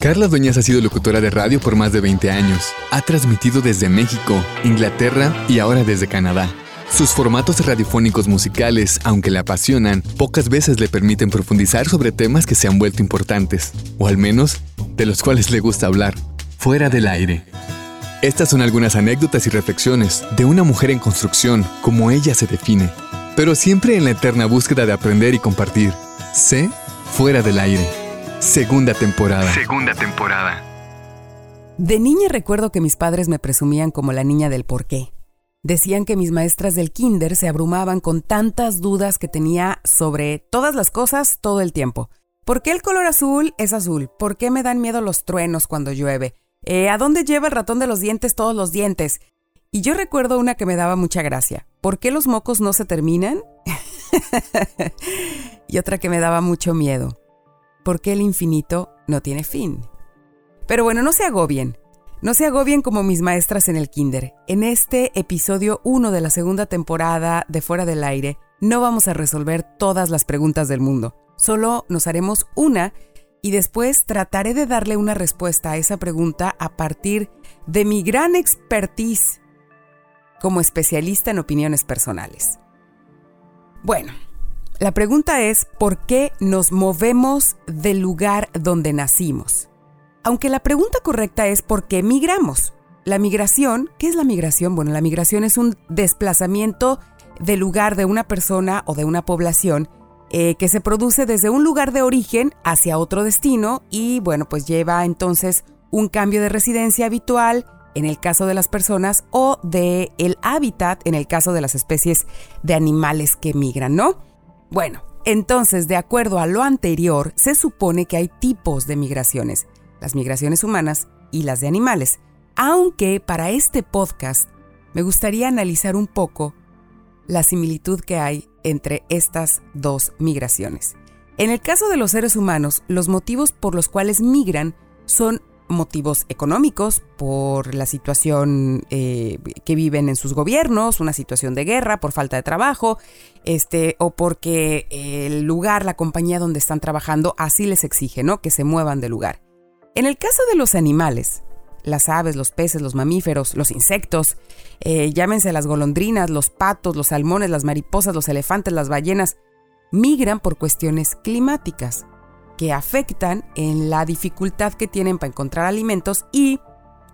Carla Dueñas ha sido locutora de radio por más de 20 años. Ha transmitido desde México, Inglaterra y ahora desde Canadá. Sus formatos radiofónicos musicales, aunque le apasionan, pocas veces le permiten profundizar sobre temas que se han vuelto importantes, o al menos de los cuales le gusta hablar, fuera del aire. Estas son algunas anécdotas y reflexiones de una mujer en construcción, como ella se define, pero siempre en la eterna búsqueda de aprender y compartir. Sé fuera del aire. Segunda temporada. Segunda temporada. De niña recuerdo que mis padres me presumían como la niña del porqué. Decían que mis maestras del kinder se abrumaban con tantas dudas que tenía sobre todas las cosas todo el tiempo. ¿Por qué el color azul es azul? ¿Por qué me dan miedo los truenos cuando llueve? Eh, ¿A dónde lleva el ratón de los dientes todos los dientes? Y yo recuerdo una que me daba mucha gracia. ¿Por qué los mocos no se terminan? y otra que me daba mucho miedo porque el infinito no tiene fin. Pero bueno, no se agobien. No se agobien como mis maestras en el kinder. En este episodio 1 de la segunda temporada de Fuera del Aire, no vamos a resolver todas las preguntas del mundo. Solo nos haremos una y después trataré de darle una respuesta a esa pregunta a partir de mi gran expertise como especialista en opiniones personales. Bueno, la pregunta es, ¿por qué nos movemos del lugar donde nacimos? Aunque la pregunta correcta es ¿por qué migramos? La migración, ¿qué es la migración? Bueno, la migración es un desplazamiento del lugar de una persona o de una población eh, que se produce desde un lugar de origen hacia otro destino y bueno, pues lleva entonces un cambio de residencia habitual en el caso de las personas o de el hábitat en el caso de las especies de animales que migran, ¿no? Bueno, entonces, de acuerdo a lo anterior, se supone que hay tipos de migraciones, las migraciones humanas y las de animales, aunque para este podcast me gustaría analizar un poco la similitud que hay entre estas dos migraciones. En el caso de los seres humanos, los motivos por los cuales migran son motivos económicos por la situación eh, que viven en sus gobiernos, una situación de guerra, por falta de trabajo, este, o porque el lugar, la compañía donde están trabajando, así les exige, ¿no? Que se muevan de lugar. En el caso de los animales, las aves, los peces, los mamíferos, los insectos, eh, llámense las golondrinas, los patos, los salmones, las mariposas, los elefantes, las ballenas, migran por cuestiones climáticas que afectan en la dificultad que tienen para encontrar alimentos y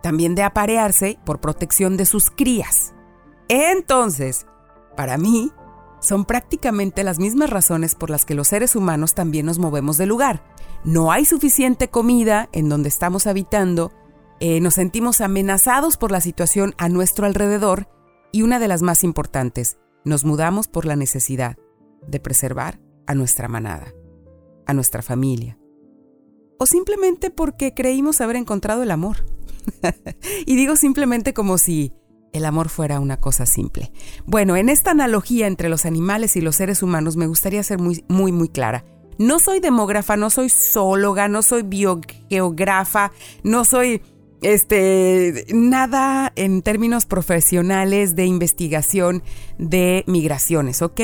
también de aparearse por protección de sus crías. Entonces, para mí, son prácticamente las mismas razones por las que los seres humanos también nos movemos de lugar. No hay suficiente comida en donde estamos habitando, eh, nos sentimos amenazados por la situación a nuestro alrededor y una de las más importantes, nos mudamos por la necesidad de preservar a nuestra manada a nuestra familia. O simplemente porque creímos haber encontrado el amor. y digo simplemente como si el amor fuera una cosa simple. Bueno, en esta analogía entre los animales y los seres humanos me gustaría ser muy, muy, muy clara. No soy demógrafa, no soy zoóloga, no soy biogeógrafa, no soy este nada en términos profesionales de investigación de migraciones, ¿ok?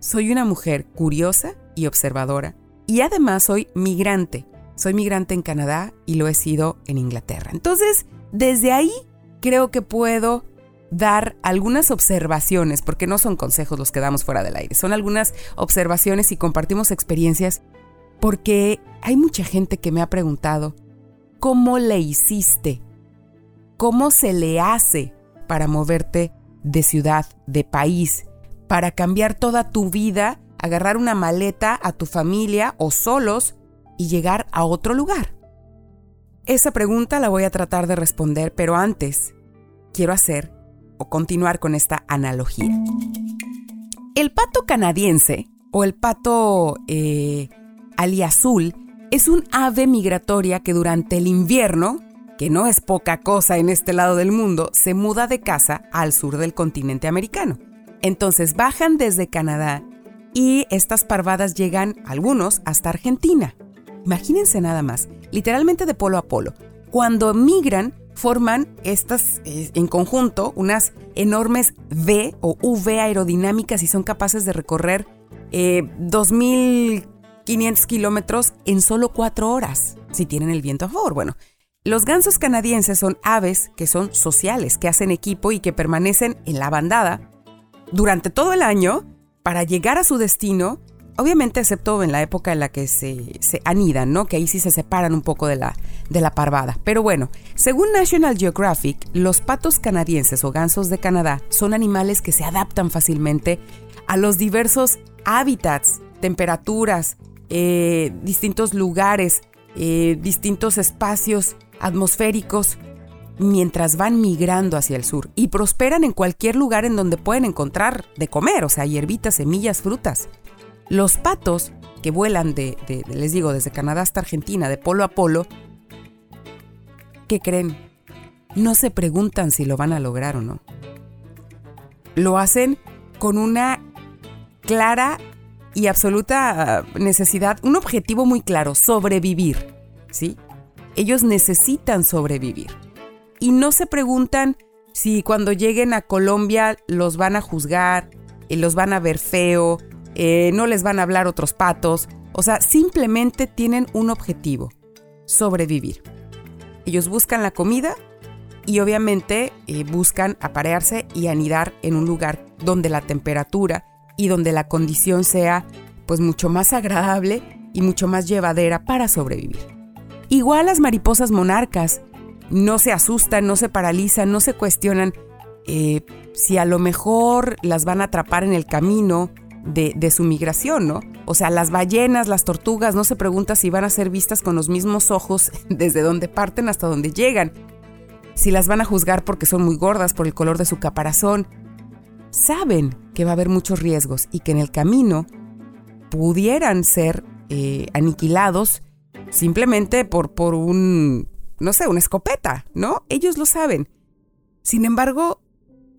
Soy una mujer curiosa y observadora y además soy migrante. Soy migrante en Canadá y lo he sido en Inglaterra. Entonces, desde ahí creo que puedo dar algunas observaciones, porque no son consejos los que damos fuera del aire, son algunas observaciones y compartimos experiencias, porque hay mucha gente que me ha preguntado, ¿cómo le hiciste? ¿Cómo se le hace para moverte de ciudad, de país, para cambiar toda tu vida agarrar una maleta a tu familia o solos y llegar a otro lugar? Esa pregunta la voy a tratar de responder, pero antes quiero hacer o continuar con esta analogía. El pato canadiense o el pato eh, aliazul es un ave migratoria que durante el invierno, que no es poca cosa en este lado del mundo, se muda de casa al sur del continente americano. Entonces bajan desde Canadá y estas parvadas llegan, algunos, hasta Argentina. Imagínense nada más, literalmente de polo a polo. Cuando migran, forman estas eh, en conjunto unas enormes V o V aerodinámicas y son capaces de recorrer 2.000 eh, 500 kilómetros en solo cuatro horas, si tienen el viento a favor. Bueno, los gansos canadienses son aves que son sociales, que hacen equipo y que permanecen en la bandada durante todo el año para llegar a su destino Obviamente, excepto en la época en la que se, anidan, ¿no? Que ahí sí se separan un poco de la, de la parvada. Pero bueno, según National Geographic, los patos canadienses o gansos de Canadá son animales que se adaptan fácilmente a los diversos hábitats, temperaturas, eh, distintos lugares, eh, distintos espacios atmosféricos mientras van migrando hacia el sur y prosperan en cualquier lugar en donde pueden encontrar de comer, o sea, hierbitas, semillas, frutas. Los patos que vuelan de, les digo, desde Canadá hasta Argentina, de polo a polo, ¿qué creen? No se preguntan si lo van a lograr o no. Lo hacen con una clara y absoluta necesidad, un objetivo muy claro, sobrevivir, ¿sí? Ellos necesitan sobrevivir. Y no se preguntan si cuando lleguen a Colombia los van a juzgar, y los van a ver feo, eh, no les van a hablar otros patos, o sea, simplemente tienen un objetivo, sobrevivir. Ellos buscan la comida y obviamente eh, buscan aparearse y anidar en un lugar donde la temperatura y donde la condición sea pues mucho más agradable y mucho más llevadera para sobrevivir. Igual las mariposas monarcas no se asustan, no se paralizan, no se cuestionan eh, si a lo mejor las van a atrapar en el camino de, su migración, ¿no? O sea, las ballenas, las tortugas, no se pregunta si van a ser vistas con los mismos ojos desde donde parten hasta donde llegan. Si las van a juzgar porque son muy gordas por el color de su caparazón. Saben que va a haber muchos riesgos y que en el camino pudieran ser eh, aniquilados simplemente por, por un, no sé, una escopeta, ¿no? Ellos lo saben. Sin embargo,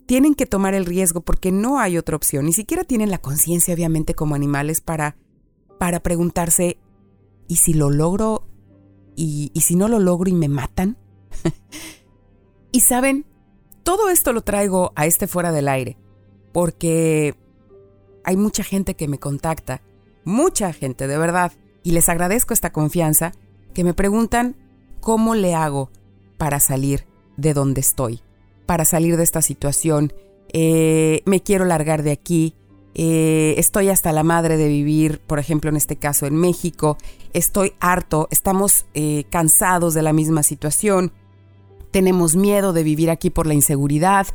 tienen que tomar el riesgo porque no hay otra opción. Ni siquiera tienen la conciencia, obviamente, como animales para, para preguntarse, ¿y si lo logro? ¿Y, ¿Y si no lo logro y me matan? y saben, todo esto lo traigo a este fuera del aire porque hay mucha gente que me contacta, mucha gente, de verdad, y les agradezco esta confianza, que me preguntan cómo le hago para salir de donde estoy para salir de esta situación, eh, me quiero largar de aquí, eh, estoy hasta la madre de vivir, por ejemplo, en este caso en México, estoy harto, estamos eh, cansados de la misma situación, tenemos miedo de vivir aquí por la inseguridad.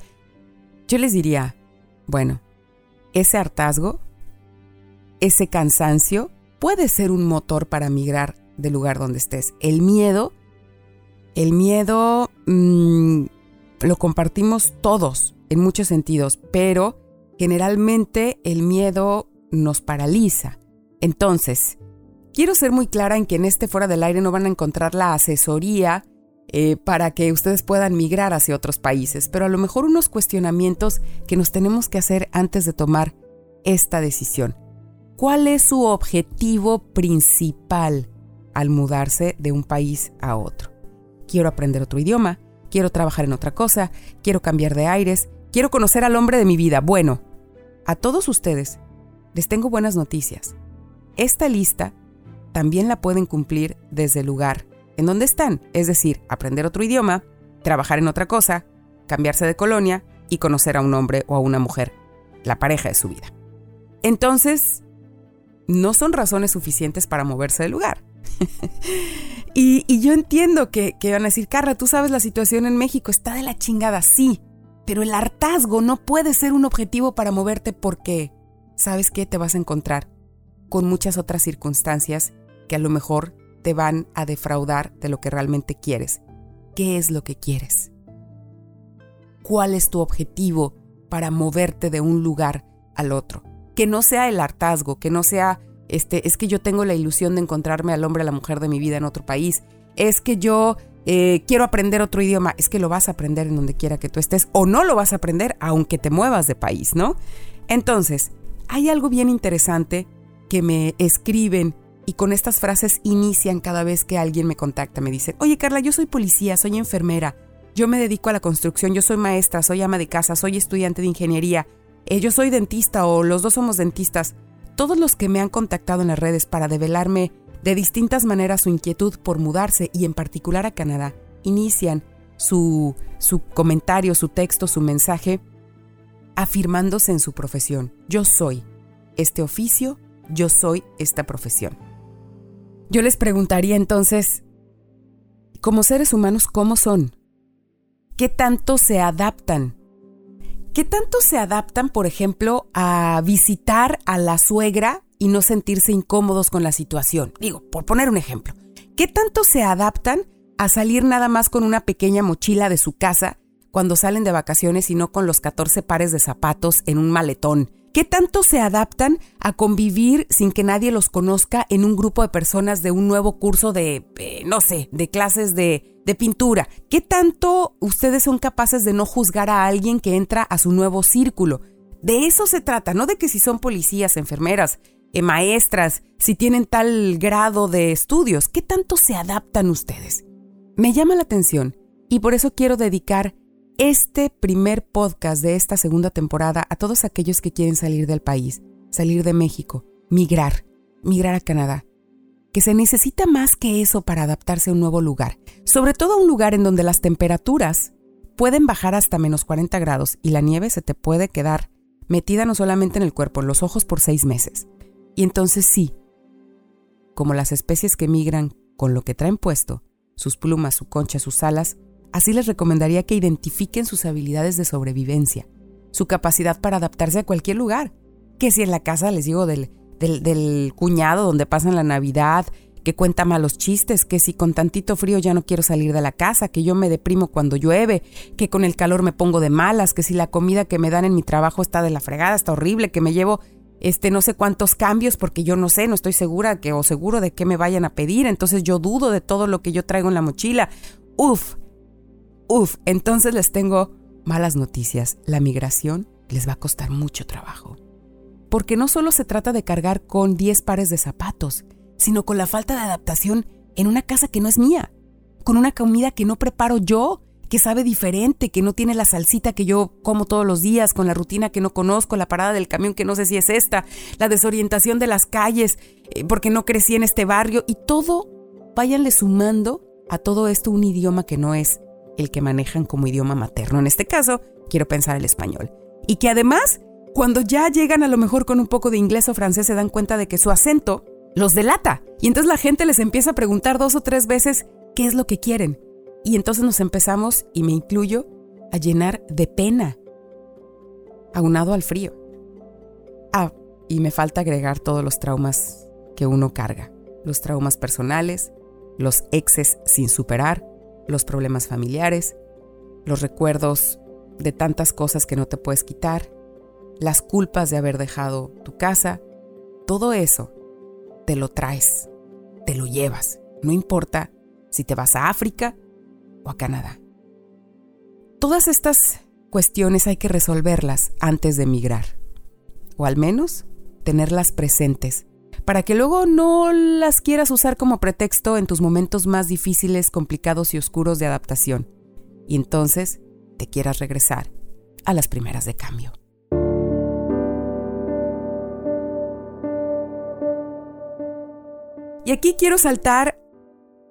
Yo les diría, bueno, ese hartazgo, ese cansancio puede ser un motor para migrar del lugar donde estés. El miedo, el miedo... Mm, lo compartimos todos en muchos sentidos, pero generalmente el miedo nos paraliza. Entonces, quiero ser muy clara en que en este fuera del aire no van a encontrar la asesoría eh, para que ustedes puedan migrar hacia otros países, pero a lo mejor unos cuestionamientos que nos tenemos que hacer antes de tomar esta decisión. ¿Cuál es su objetivo principal al mudarse de un país a otro? Quiero aprender otro idioma, quiero trabajar en otra cosa, quiero cambiar de aires, quiero conocer al hombre de mi vida. Bueno, a todos ustedes les tengo buenas noticias. Esta lista también la pueden cumplir desde el lugar en donde están, es decir, aprender otro idioma, trabajar en otra cosa, cambiarse de colonia y conocer a un hombre o a una mujer, la pareja de su vida. Entonces, no son razones suficientes para moverse del lugar. y, yo entiendo que, que van a decir, Carla, tú sabes la situación en México, está de la chingada, sí, pero el hartazgo no puede ser un objetivo para moverte porque, ¿sabes qué? Te vas a encontrar con muchas otras circunstancias que a lo mejor te van a defraudar de lo que realmente quieres. ¿Qué es lo que quieres? ¿Cuál es tu objetivo para moverte de un lugar al otro? Que no sea el hartazgo, que no sea este, es que yo tengo la ilusión de encontrarme al hombre, a la mujer de mi vida en otro país, es que yo eh, quiero aprender otro idioma, es que lo vas a aprender en donde quiera que tú estés o no lo vas a aprender aunque te muevas de país, ¿no? Entonces, hay algo bien interesante que me escriben y con estas frases inician cada vez que alguien me contacta. Me dicen, oye Carla, yo soy policía, soy enfermera, yo me dedico a la construcción, yo soy maestra, soy ama de casa, soy estudiante de ingeniería, eh, yo soy dentista o los dos somos dentistas todos los que me han contactado en las redes para develarme de distintas maneras su inquietud por mudarse y en particular a Canadá, inician su, su comentario, su texto, su mensaje, afirmándose en su profesión. Yo soy este oficio, yo soy esta profesión. Yo les preguntaría entonces, como seres humanos, ¿cómo son? ¿Qué tanto se adaptan? ¿Qué tanto se adaptan, por ejemplo, a visitar a la suegra y no sentirse incómodos con la situación? Digo, por poner un ejemplo. ¿Qué tanto se adaptan a salir nada más con una pequeña mochila de su casa cuando salen de vacaciones y no con los 14 pares de zapatos en un maletón? ¿Qué tanto se adaptan a convivir sin que nadie los conozca en un grupo de personas de un nuevo curso de, eh, no sé, de clases de, de pintura? ¿Qué tanto ustedes son capaces de no juzgar a alguien que entra a su nuevo círculo? De eso se trata, no de que si son policías, enfermeras, eh, maestras, si tienen tal grado de estudios, ¿qué tanto se adaptan ustedes? Me llama la atención y por eso quiero dedicar este primer podcast de esta segunda temporada a todos aquellos que quieren salir del país, salir de México, migrar, migrar a Canadá. Que se necesita más que eso para adaptarse a un nuevo lugar, sobre todo a un lugar en donde las temperaturas pueden bajar hasta menos 40 grados y la nieve se te puede quedar metida no solamente en el cuerpo, en los ojos por seis meses. Y entonces sí, como las especies que migran con lo que traen puesto, sus plumas, su concha, sus alas, Así les recomendaría que identifiquen sus habilidades de sobrevivencia, su capacidad para adaptarse a cualquier lugar. Que si en la casa, les digo, del, del, cuñado donde pasan la Navidad, que cuenta malos chistes, que si con tantito frío ya no quiero salir de la casa, que yo me deprimo cuando llueve, que con el calor me pongo de malas, que si la comida que me dan en mi trabajo está de la fregada, está horrible, que me llevo este no sé cuántos cambios porque yo no sé, no estoy segura que o seguro de qué me vayan a pedir, entonces yo dudo de todo lo que yo traigo en la mochila. Uf, Uf, entonces les tengo malas noticias. La migración les va a costar mucho trabajo. Porque no solo se trata de cargar con 10 pares de zapatos, sino con la falta de adaptación en una casa que no es mía, con una comida que no preparo yo, que sabe diferente, que no tiene la salsita que yo como todos los días, con la rutina que no conozco, la parada del camión que no sé si es esta, la desorientación de las calles, eh, porque no crecí en este barrio, y todo, váyanle sumando a todo esto un idioma que no es el que manejan como idioma materno. En este caso, quiero pensar el español. Y que además, cuando ya llegan a lo mejor con un poco de inglés o francés, se dan cuenta de que su acento los delata. Y entonces la gente les empieza a preguntar dos o tres veces qué es lo que quieren. Y entonces nos empezamos, y me incluyo, a llenar de pena, aunado al frío. Ah, y me falta agregar todos los traumas que uno carga. Los traumas personales, los exes sin superar, los problemas familiares, los recuerdos de tantas cosas que no te puedes quitar, las culpas de haber dejado tu casa, todo eso te lo traes, te lo llevas, no importa si te vas a África o a Canadá. Todas estas cuestiones hay que resolverlas antes de emigrar, o al menos tenerlas presentes para que luego no las quieras usar como pretexto en tus momentos más difíciles, complicados y oscuros de adaptación. Y entonces te quieras regresar a las primeras de cambio. Y aquí quiero saltar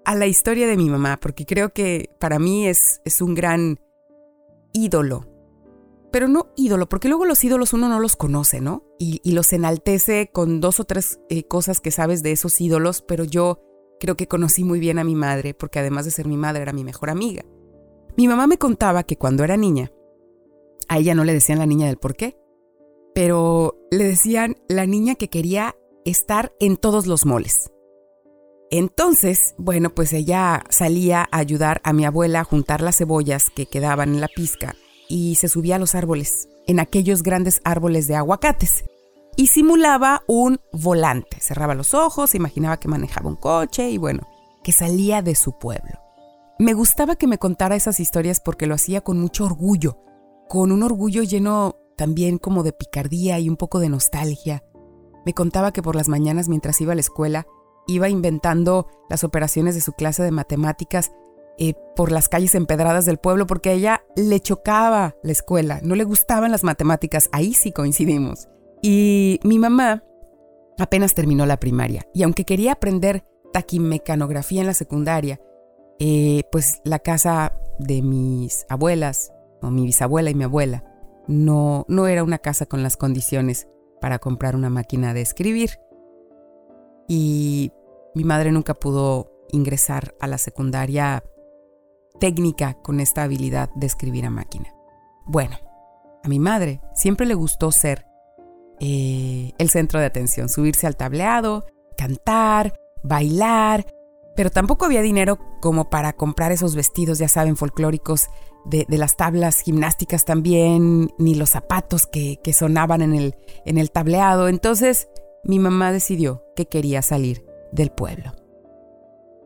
a la historia de mi mamá, porque creo que para mí es, un gran ídolo pero no ídolo, porque luego los ídolos uno no los conoce, ¿no? Y, los enaltece con dos o tres eh, cosas que sabes de esos ídolos, pero yo creo que conocí muy bien a mi madre, porque además de ser mi madre era mi mejor amiga. Mi mamá me contaba que cuando era niña, a ella no le decían la niña del por qué, pero le decían la niña que quería estar en todos los moles. Entonces, bueno, pues ella salía a ayudar a mi abuela a juntar las cebollas que quedaban en la pizca y se subía a los árboles, en aquellos grandes árboles de aguacates, y simulaba un volante. Cerraba los ojos, imaginaba que manejaba un coche y bueno, que salía de su pueblo. Me gustaba que me contara esas historias porque lo hacía con mucho orgullo, con un orgullo lleno también como de picardía y un poco de nostalgia. Me contaba que por las mañanas mientras iba a la escuela, iba inventando las operaciones de su clase de matemáticas eh, por las calles empedradas del pueblo porque a ella le chocaba la escuela, no le gustaban las matemáticas, ahí sí coincidimos. Y mi mamá apenas terminó la primaria y aunque quería aprender taquimecanografía en la secundaria, eh, pues la casa de mis abuelas, o mi bisabuela y mi abuela, no, no era una casa con las condiciones para comprar una máquina de escribir. Y mi madre nunca pudo ingresar a la secundaria técnica con esta habilidad de escribir a máquina. Bueno, a mi madre siempre le gustó ser eh, el centro de atención, subirse al tableado, cantar, bailar, pero tampoco había dinero como para comprar esos vestidos, ya saben, folclóricos de, las tablas gimnásticas también, ni los zapatos que, que sonaban en el, en el tableado. Entonces mi mamá decidió que quería salir del pueblo.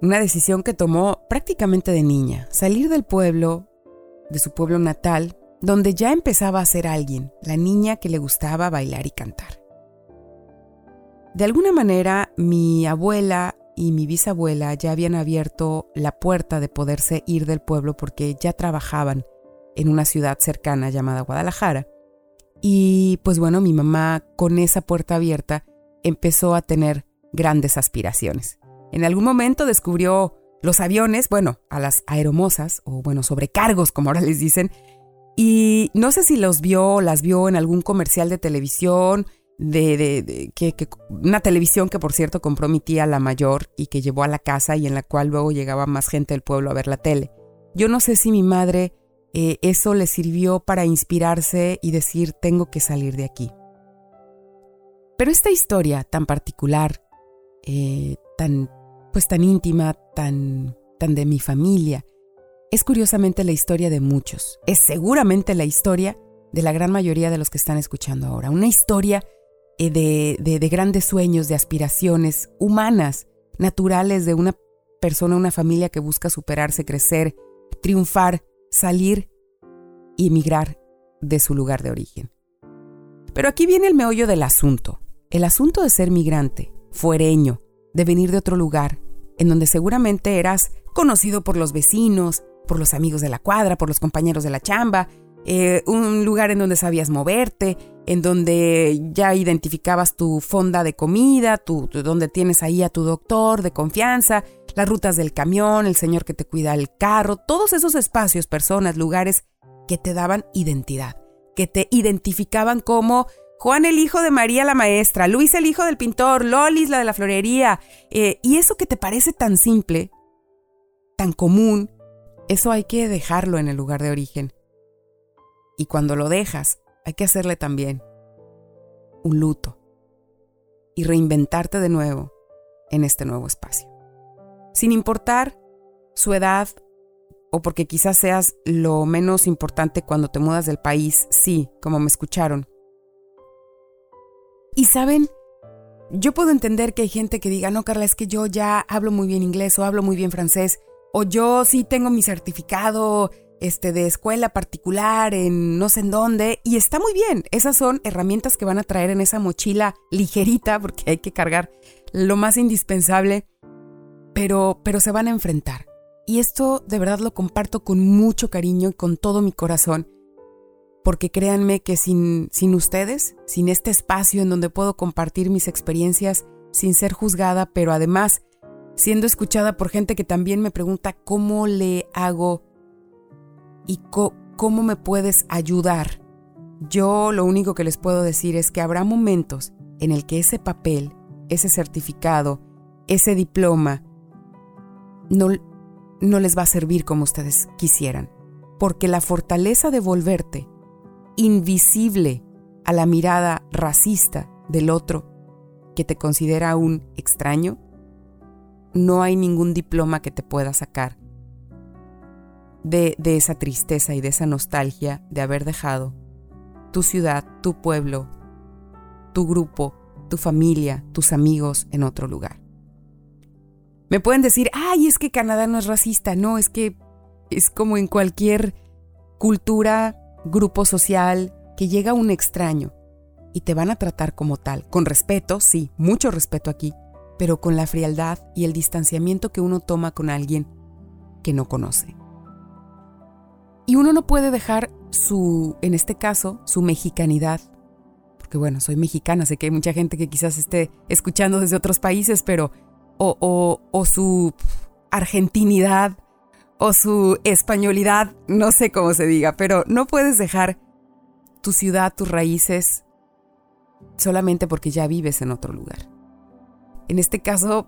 Una decisión que tomó prácticamente de niña, salir del pueblo, de su pueblo natal, donde ya empezaba a ser alguien, la niña que le gustaba bailar y cantar. De alguna manera, mi abuela y mi bisabuela ya habían abierto la puerta de poderse ir del pueblo porque ya trabajaban en una ciudad cercana llamada Guadalajara. Y pues bueno, mi mamá con esa puerta abierta empezó a tener grandes aspiraciones. En algún momento descubrió los aviones, bueno, a las aeromosas, o bueno, sobrecargos, como ahora les dicen, y no sé si los vio las vio en algún comercial de televisión, de, que, una televisión que por cierto compró mi tía la mayor y que llevó a la casa y en la cual luego llegaba más gente del pueblo a ver la tele. Yo no sé si mi madre eh, eso le sirvió para inspirarse y decir tengo que salir de aquí. Pero esta historia tan particular, eh, tan pues tan íntima, tan tan de mi familia, es curiosamente la historia de muchos. Es seguramente la historia de la gran mayoría de los que están escuchando ahora. Una historia eh, de, de, grandes sueños, de aspiraciones humanas, naturales de una persona, una familia que busca superarse, crecer, triunfar, salir y emigrar de su lugar de origen. Pero aquí viene el meollo del asunto. El asunto de ser migrante, fuereño, de venir de otro lugar, en donde seguramente eras conocido por los vecinos, por los amigos de la cuadra, por los compañeros de la chamba, eh, un lugar en donde sabías moverte, en donde ya identificabas tu fonda de comida, tu, donde tienes ahí a tu doctor de confianza, las rutas del camión, el señor que te cuida el carro, todos esos espacios, personas, lugares que te daban identidad, que te identificaban como Juan el hijo de María la maestra, Luis el hijo del pintor, Lolis la de la florería, eh, y eso que te parece tan simple, tan común, eso hay que dejarlo en el lugar de origen. Y cuando lo dejas, hay que hacerle también un luto y reinventarte de nuevo en este nuevo espacio. Sin importar su edad o porque quizás seas lo menos importante cuando te mudas del país, sí, como me escucharon. Y saben, yo puedo entender que hay gente que diga, no, Carla, es que yo ya hablo muy bien inglés o hablo muy bien francés o yo sí tengo mi certificado este, de escuela particular en no sé en dónde, y está muy bien. Esas son herramientas que van a traer en esa mochila ligerita, porque hay que cargar lo más indispensable, pero, pero se van a enfrentar. Y esto de verdad lo comparto con mucho cariño y con todo mi corazón, porque créanme que sin, sin ustedes, sin este espacio en donde puedo compartir mis experiencias sin ser juzgada, pero además siendo escuchada por gente que también me pregunta cómo le hago y cómo me puedes ayudar. Yo lo único que les puedo decir es que habrá momentos en el que ese papel, ese certificado, ese diploma no, no les va a servir como ustedes quisieran, porque la fortaleza de volverte invisible a la mirada racista del otro que te considera un extraño, no hay ningún diploma que te pueda sacar de, de, esa tristeza y de esa nostalgia de haber dejado tu ciudad, tu pueblo, tu grupo, tu familia, tus amigos en otro lugar. Me pueden decir, ay, es que Canadá no es racista. No, es que es como en cualquier cultura, grupo social, que llega un extraño y te van a tratar como tal, con respeto, sí, mucho respeto aquí, pero con la frialdad y el distanciamiento que uno toma con alguien que no conoce. Y uno no puede dejar su, en este caso, su mexicanidad, porque bueno, soy mexicana, sé que hay mucha gente que quizás esté escuchando desde otros países, pero o, o, su argentinidad o su españolidad, no sé cómo se diga, pero no puedes dejar tu ciudad, tus raíces, solamente porque ya vives en otro lugar. En este caso,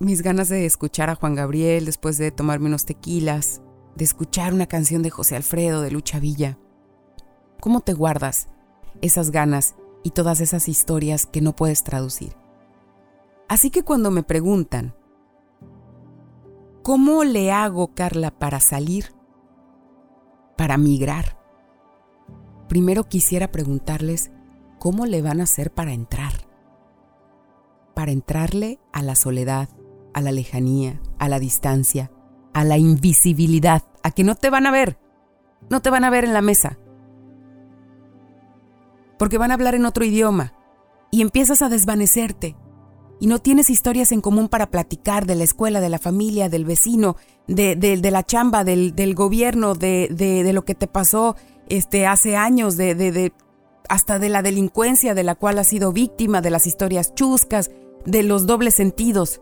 mis ganas de escuchar a Juan Gabriel después de tomarme unos tequilas, de escuchar una canción de José Alfredo, de Lucha Villa. ¿Cómo te guardas esas ganas y todas esas historias que no puedes traducir? Así que cuando me preguntan, ¿cómo le hago, Carla, para salir? Para migrar. Primero quisiera preguntarles, ¿cómo le van a hacer para entrar? Para entrarle a la soledad, a la lejanía, a la distancia, a la invisibilidad, a que no te van a ver, no te van a ver en la mesa, porque van a hablar en otro idioma y empiezas a desvanecerte y no tienes historias en común para platicar de la escuela, de la familia, del vecino, de, la chamba, del, gobierno, de, lo que te pasó este, hace años, hasta de la delincuencia de la cual has sido víctima, de las historias chuscas, de los dobles sentidos.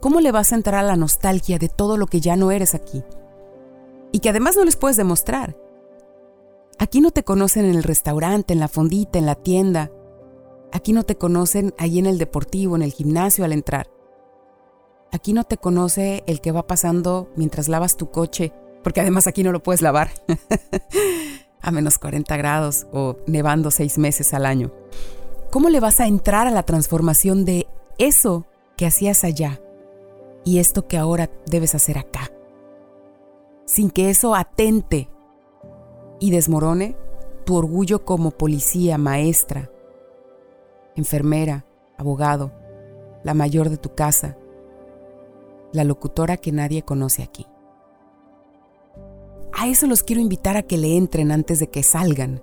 ¿Cómo le vas a entrar a la nostalgia de todo lo que ya no eres aquí? Y que además no les puedes demostrar. Aquí no te conocen en el restaurante, en la fondita, en la tienda. Aquí no te conocen ahí en el deportivo, en el gimnasio al entrar. Aquí no te conoce el que va pasando mientras lavas tu coche, porque además aquí no lo puedes lavar a menos 40 grados o nevando seis meses al año. ¿Cómo le vas a entrar a la transformación de eso que hacías allá y esto que ahora debes hacer acá? Sin que eso atente y desmorone tu orgullo como policía, maestra, enfermera, abogado, la mayor de tu casa, la locutora que nadie conoce aquí. A eso los quiero invitar a que le entren antes de que salgan,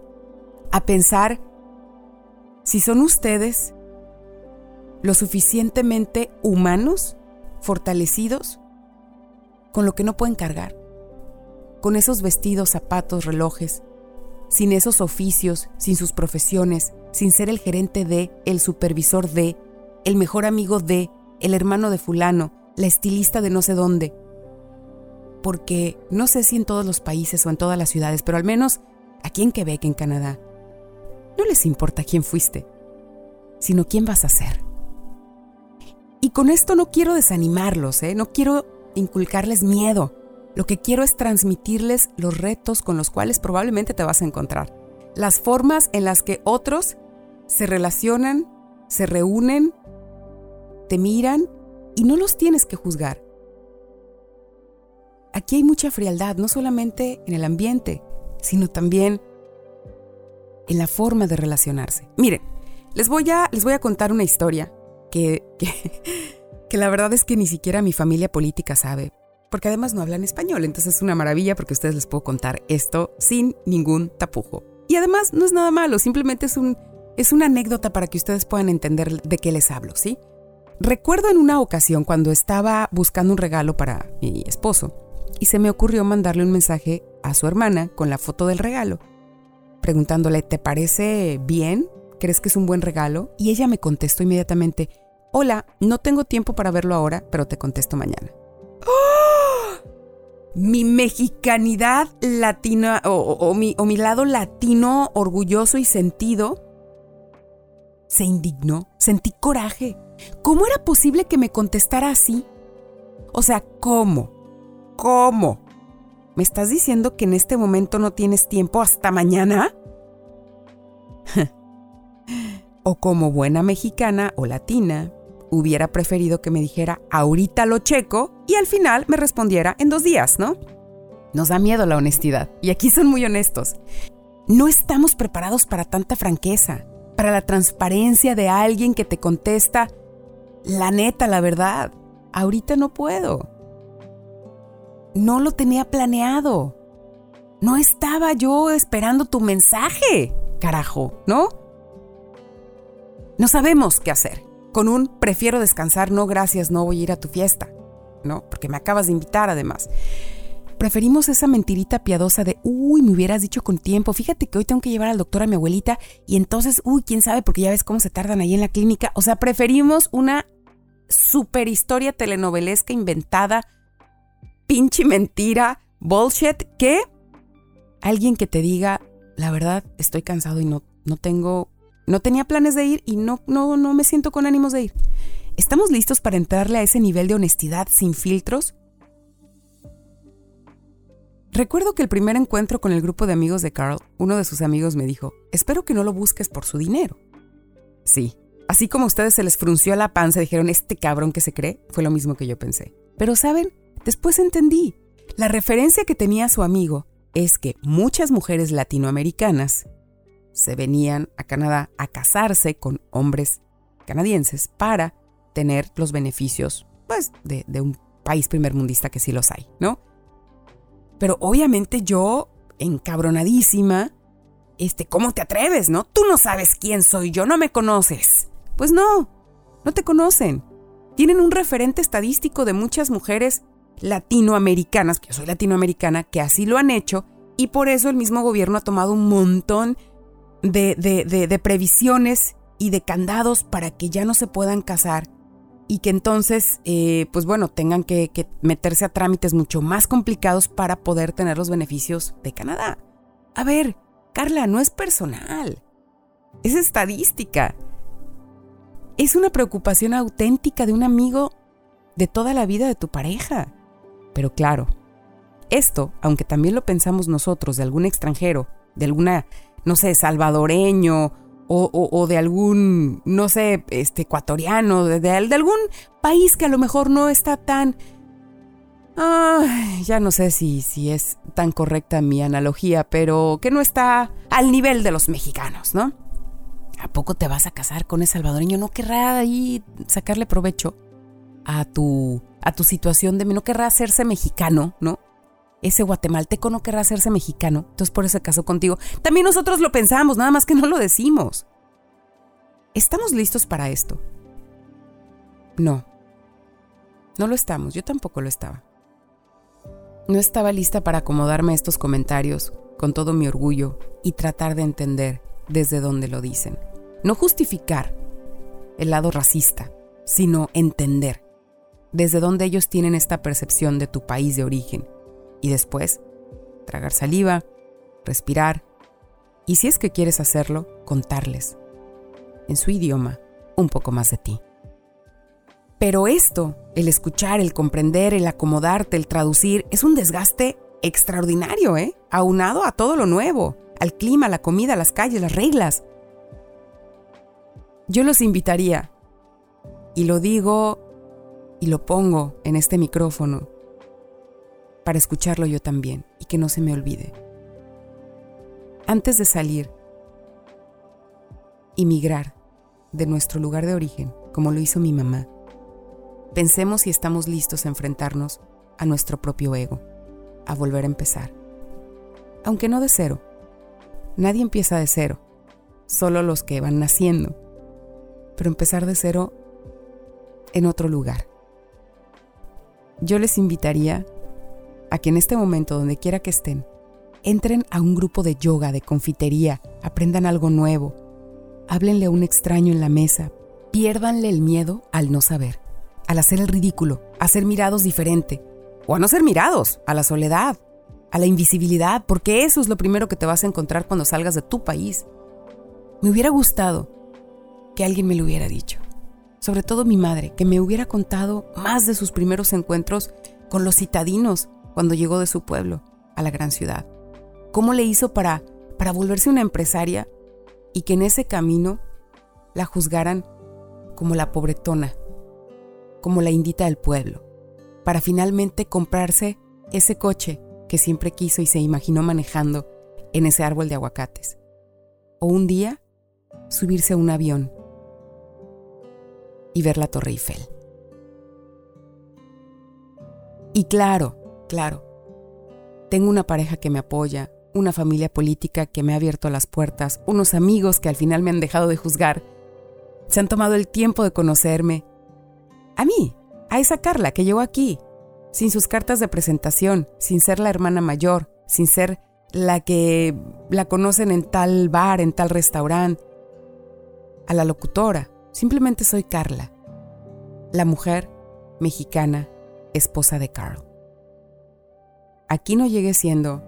a pensar si son ustedes lo suficientemente humanos, fortalecidos, con lo que no pueden cargar con esos vestidos, zapatos, relojes, sin esos oficios, sin sus profesiones, sin ser el gerente de, el supervisor de, el mejor amigo de, el hermano de fulano, la estilista de no sé dónde. Porque no sé si en todos los países o en todas las ciudades, pero al menos aquí en Quebec, en Canadá, no les importa quién fuiste, sino quién vas a ser. Y con esto no quiero desanimarlos, ¿eh? no quiero inculcarles miedo. Lo que quiero es transmitirles los retos con los cuales probablemente te vas a encontrar. Las formas en las que otros se relacionan, se reúnen, te miran y no los tienes que juzgar. Aquí hay mucha frialdad, no solamente en el ambiente, sino también en la forma de relacionarse. Miren, les voy a, les voy a contar una historia que, que, que la verdad es que ni siquiera mi familia política sabe, porque además no hablan español, entonces es una maravilla porque ustedes les puedo contar esto sin ningún tapujo. Y además no es nada malo, simplemente es, un, es una anécdota para que ustedes puedan entender de qué les hablo, ¿sí? Recuerdo en una ocasión cuando estaba buscando un regalo para mi esposo y se me ocurrió mandarle un mensaje a su hermana con la foto del regalo, preguntándole, ¿te parece bien? ¿Crees que es un buen regalo? Y ella me contestó inmediatamente, hola, no tengo tiempo para verlo ahora, pero te contesto mañana. Mi mexicanidad latina o, mi, o mi lado latino orgulloso y sentido se indignó, sentí coraje. ¿Cómo era posible que me contestara así? O sea, ¿cómo? ¿Cómo? ¿Me estás diciendo que en este momento no tienes tiempo hasta mañana? o como buena mexicana o latina, hubiera preferido que me dijera ahorita lo checo y al final me respondiera en dos días, ¿no? Nos da miedo la honestidad y aquí son muy honestos. No estamos preparados para tanta franqueza, para la transparencia de alguien que te contesta la neta, la verdad. Ahorita no puedo. No lo tenía planeado. No estaba yo esperando tu mensaje, carajo, ¿no? No sabemos qué hacer con un prefiero descansar, no gracias, no voy a ir a tu fiesta, ¿no? Porque me acabas de invitar además. Preferimos esa mentirita piadosa de, uy, me hubieras dicho con tiempo, fíjate que hoy tengo que llevar al doctor a mi abuelita y entonces, uy, quién sabe, porque ya ves cómo se tardan ahí en la clínica. O sea, preferimos una super historia telenovelesca inventada, pinche mentira, bullshit, que alguien que te diga, la verdad, estoy cansado y no, no tengo, no tenía planes de ir y no, no, no me siento con ánimos de ir. ¿Estamos listos para entrarle a ese nivel de honestidad sin filtros? Recuerdo que el primer encuentro con el grupo de amigos de Carl, uno de sus amigos me dijo, espero que no lo busques por su dinero. Sí, así como a ustedes se les frunció la panza y dijeron, este cabrón que se cree, fue lo mismo que yo pensé. Pero saben, después entendí. La referencia que tenía su amigo es que muchas mujeres latinoamericanas se venían a Canadá a casarse con hombres canadienses para tener los beneficios, pues, de, de un país primermundista que sí los hay, ¿no? Pero obviamente yo, encabronadísima, este, ¿cómo te atreves, no? Tú no sabes quién soy yo, no me conoces. Pues no, no te conocen. Tienen un referente estadístico de muchas mujeres latinoamericanas, que yo soy latinoamericana, que así lo han hecho y por eso el mismo gobierno ha tomado un montón de, de, previsiones y de candados para que ya no se puedan casar y que entonces, eh, pues bueno, tengan que, que, meterse a trámites mucho más complicados para poder tener los beneficios de Canadá. A ver, Carla, no es personal, es estadística. Es una preocupación auténtica de un amigo de toda la vida de tu pareja. Pero claro, esto, aunque también lo pensamos nosotros de algún extranjero, de alguna, no sé, salvadoreño o, de algún, no sé, este, ecuatoriano, de, de, algún país que a lo mejor no está tan... ya no sé si, si es tan correcta mi analogía, pero que no está al nivel de los mexicanos, ¿no? ¿A poco te vas a casar con ese salvadoreño? ¿No querrá ahí sacarle provecho a tu, a tu situación de... No querrá hacerse mexicano, ¿no? Ese guatemalteco no querrá hacerse mexicano, entonces por eso se casó contigo. También nosotros lo pensamos, nada más que no lo decimos. ¿Estamos listos para esto? No. No lo estamos, yo tampoco lo estaba. No estaba lista para acomodarme a estos comentarios con todo mi orgullo y tratar de entender desde dónde lo dicen. No justificar el lado racista, sino entender desde dónde ellos tienen esta percepción de tu país de origen y después tragar saliva, respirar y si es que quieres hacerlo, contarles, en su idioma, un poco más de ti. Pero esto, el escuchar, el comprender, el acomodarte, el traducir, es un desgaste extraordinario, ¿eh? Aunado a todo lo nuevo, al clima, la comida, las calles, las reglas. Yo los invitaría, y lo digo y lo pongo en este micrófono, para escucharlo yo también y que no se me olvide. Antes de salir y migrar de nuestro lugar de origen, como lo hizo mi mamá, pensemos si estamos listos a enfrentarnos a nuestro propio ego, a volver a empezar. Aunque no de cero. Nadie empieza de cero, solo los que van naciendo. Pero empezar de cero en otro lugar. Yo les invitaría a que en este momento, donde quiera que estén, entren a un grupo de yoga, de confitería, aprendan algo nuevo, háblenle a un extraño en la mesa, piérdanle el miedo al no saber, al hacer el ridículo, a ser mirados diferente, o a no ser mirados, a la soledad, a la invisibilidad, porque eso es lo primero que te vas a encontrar cuando salgas de tu país. Me hubiera gustado que alguien me lo hubiera dicho, sobre todo mi madre, que me hubiera contado más de sus primeros encuentros con los citadinos, cuando llegó de su pueblo a la gran ciudad. ¿Cómo le hizo para, para volverse una empresaria y que en ese camino la juzgaran como la pobretona, como la indita del pueblo, para finalmente comprarse ese coche que siempre quiso y se imaginó manejando en ese árbol de aguacates? O un día subirse a un avión y ver la Torre Eiffel. Y claro, claro. Tengo una pareja que me apoya, una familia política que me ha abierto las puertas, unos amigos que al final me han dejado de juzgar. Se han tomado el tiempo de conocerme. A mí, a esa Carla que llegó aquí, sin sus cartas de presentación, sin ser la hermana mayor, sin ser la que la conocen en tal bar, en tal restaurante, a la locutora. Simplemente soy Carla, la mujer mexicana, esposa de Carl. Aquí no llegué siendo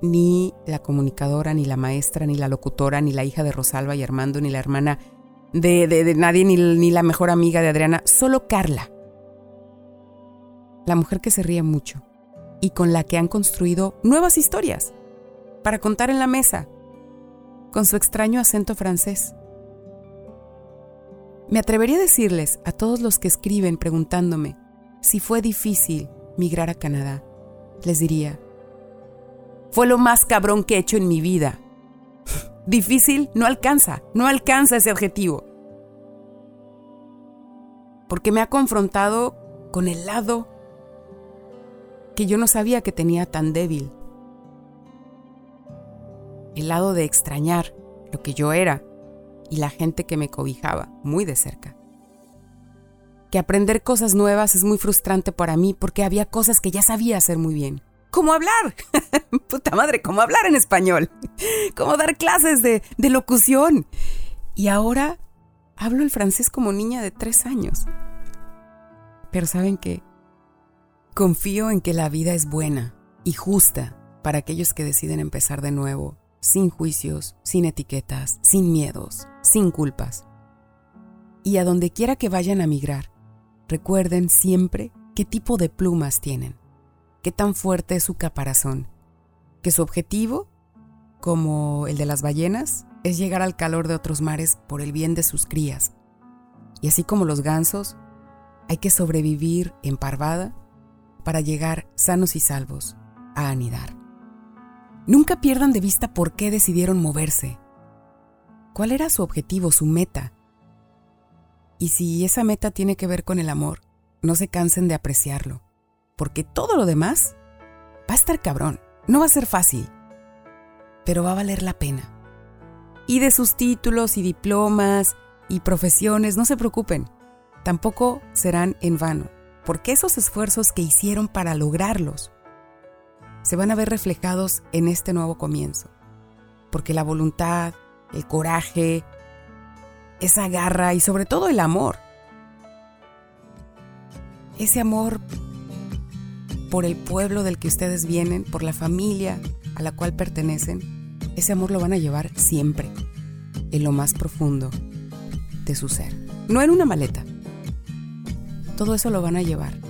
ni la comunicadora, ni la maestra, ni la locutora, ni la hija de Rosalba y Armando, ni la hermana de, de, nadie, ni, ni la mejor amiga de Adriana, solo Carla. La mujer que se ríe mucho y con la que han construido nuevas historias para contar en la mesa, con su extraño acento francés. Me atrevería a decirles a todos los que escriben preguntándome si fue difícil migrar a Canadá, les diría, fue lo más cabrón que he hecho en mi vida. Difícil no alcanza, no alcanza ese objetivo. Porque me ha confrontado con el lado que yo no sabía que tenía tan débil. El lado de extrañar lo que yo era y la gente que me cobijaba muy de cerca. Que aprender cosas nuevas es muy frustrante para mí porque había cosas que ya sabía hacer muy bien cómo hablar. Puta madre, cómo hablar en español. Cómo dar clases de, de locución. Y ahora hablo el francés como niña de tres años. Pero saben qué? Confío en que la vida es buena y justa para aquellos que deciden empezar de nuevo, sin juicios, sin etiquetas, sin miedos, sin culpas. Y a donde quiera que vayan a migrar, recuerden siempre qué tipo de plumas tienen qué tan fuerte es su caparazón, que su objetivo, como el de las ballenas, es llegar al calor de otros mares por el bien de sus crías. Y así como los gansos, hay que sobrevivir en parvada para llegar sanos y salvos a anidar. Nunca pierdan de vista por qué decidieron moverse. ¿Cuál era su objetivo, su meta? Y si esa meta tiene que ver con el amor, no se cansen de apreciarlo porque todo lo demás va a estar cabrón. No va a ser fácil, pero va a valer la pena. Y de sus títulos y diplomas y profesiones, no se preocupen, tampoco serán en vano, porque esos esfuerzos que hicieron para lograrlos se van a ver reflejados en este nuevo comienzo, porque la voluntad, el coraje, esa garra y sobre todo el amor, ese amor por el pueblo del que ustedes vienen, por la familia a la cual pertenecen, ese amor lo van a llevar siempre, en lo más profundo de su ser. No en una maleta. Todo eso lo van a llevar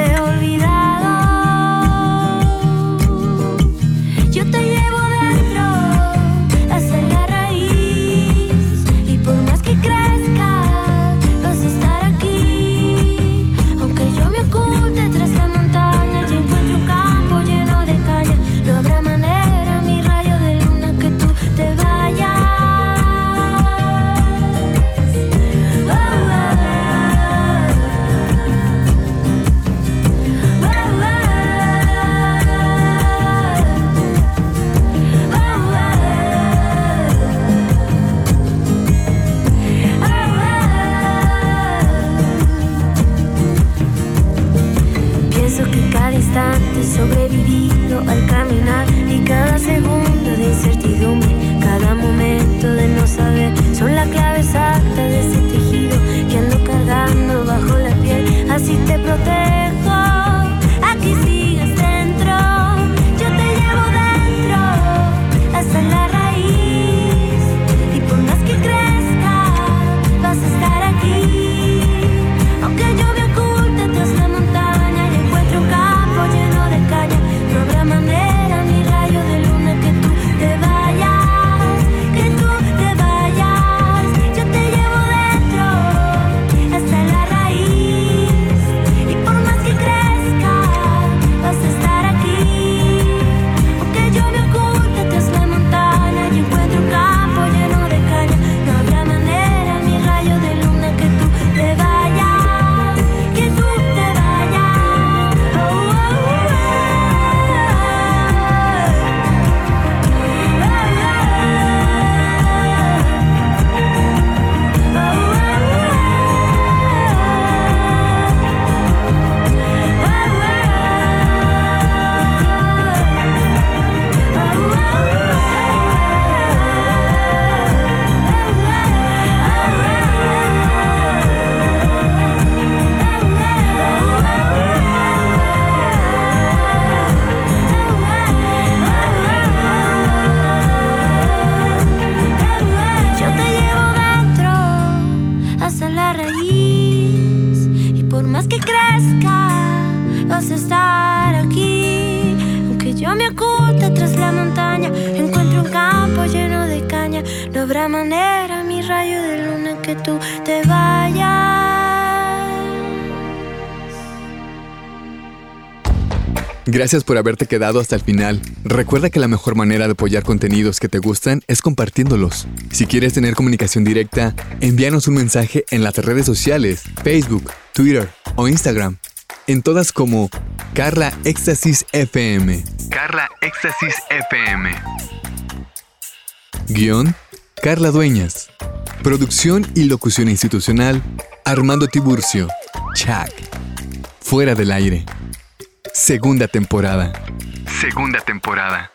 Gracias por haberte quedado hasta el final. Recuerda que la mejor manera de apoyar contenidos que te gustan es compartiéndolos. Si quieres tener comunicación directa, envíanos un mensaje en las redes sociales, Facebook, Twitter o Instagram. En todas como Carla Éxtasis FM. Carla Éxtasis FM. Guión, Carla Dueñas. Producción y locución institucional, Armando Tiburcio. Chac. Fuera del aire. Segunda temporada. Segunda temporada.